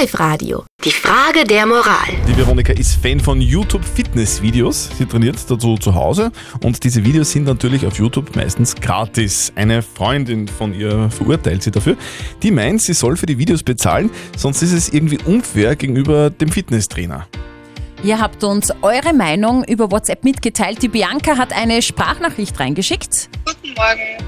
Live Radio. Die Frage der Moral. Die Veronika ist Fan von YouTube Fitness-Videos. Sie trainiert dazu zu Hause und diese Videos sind natürlich auf YouTube meistens gratis. Eine Freundin von ihr verurteilt sie dafür. Die meint, sie soll für die Videos bezahlen, sonst ist es irgendwie unfair gegenüber dem Fitnesstrainer. Ihr habt uns eure Meinung über WhatsApp mitgeteilt. Die Bianca hat eine Sprachnachricht reingeschickt. Guten Morgen.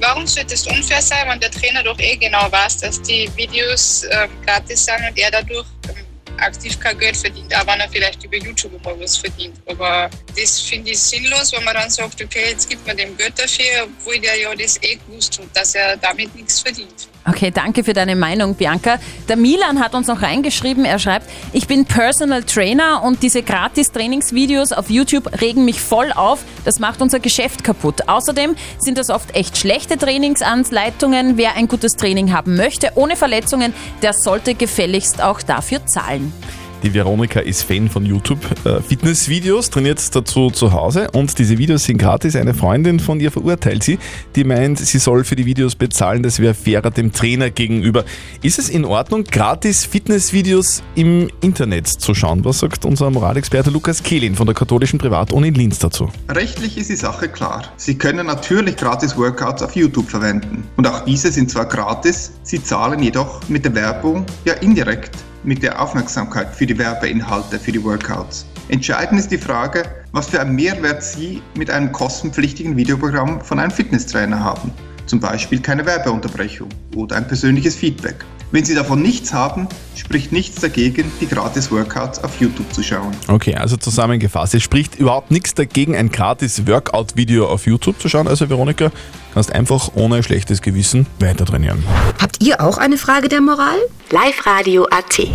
Warum sollte es unfair sein, wenn der Trainer doch eh genau weiß, dass die Videos ähm, gratis sind und er dadurch ähm, aktiv kein Geld verdient, auch wenn er vielleicht über YouTube mal was verdient. Aber das finde ich sinnlos, wenn man dann sagt, okay, jetzt gibt man dem Geld dafür, obwohl der ja das eh gewusst hat, dass er damit nichts verdient. Okay, danke für deine Meinung, Bianca. Der Milan hat uns noch reingeschrieben, er schreibt, ich bin Personal Trainer und diese gratis Trainingsvideos auf YouTube regen mich voll auf. Das macht unser Geschäft kaputt. Außerdem sind das oft echt schlechte Trainingsanleitungen. Wer ein gutes Training haben möchte, ohne Verletzungen, der sollte gefälligst auch dafür zahlen. Die Veronika ist Fan von YouTube äh, Fitnessvideos, trainiert dazu zu Hause und diese Videos sind gratis. Eine Freundin von ihr verurteilt sie, die meint, sie soll für die Videos bezahlen, das wäre fairer dem Trainer gegenüber. Ist es in Ordnung, gratis Fitnessvideos im Internet zu schauen? Was sagt unser Moralexperte Lukas Kehlin von der katholischen Privatuni in Linz dazu? Rechtlich ist die Sache klar. Sie können natürlich gratis Workouts auf YouTube verwenden. Und auch diese sind zwar gratis, sie zahlen jedoch mit der Werbung ja indirekt mit der Aufmerksamkeit für die Werbeinhalte für die Workouts. Entscheidend ist die Frage, was für einen Mehrwert Sie mit einem kostenpflichtigen Videoprogramm von einem Fitnesstrainer haben. Zum Beispiel keine Werbeunterbrechung oder ein persönliches Feedback. Wenn Sie davon nichts haben, spricht nichts dagegen, die gratis Workouts auf YouTube zu schauen. Okay, also zusammengefasst, es spricht überhaupt nichts dagegen, ein gratis Workout-Video auf YouTube zu schauen. Also Veronika, kannst einfach ohne schlechtes Gewissen weiter trainieren. Habt ihr auch eine Frage der Moral? Live Radio AT.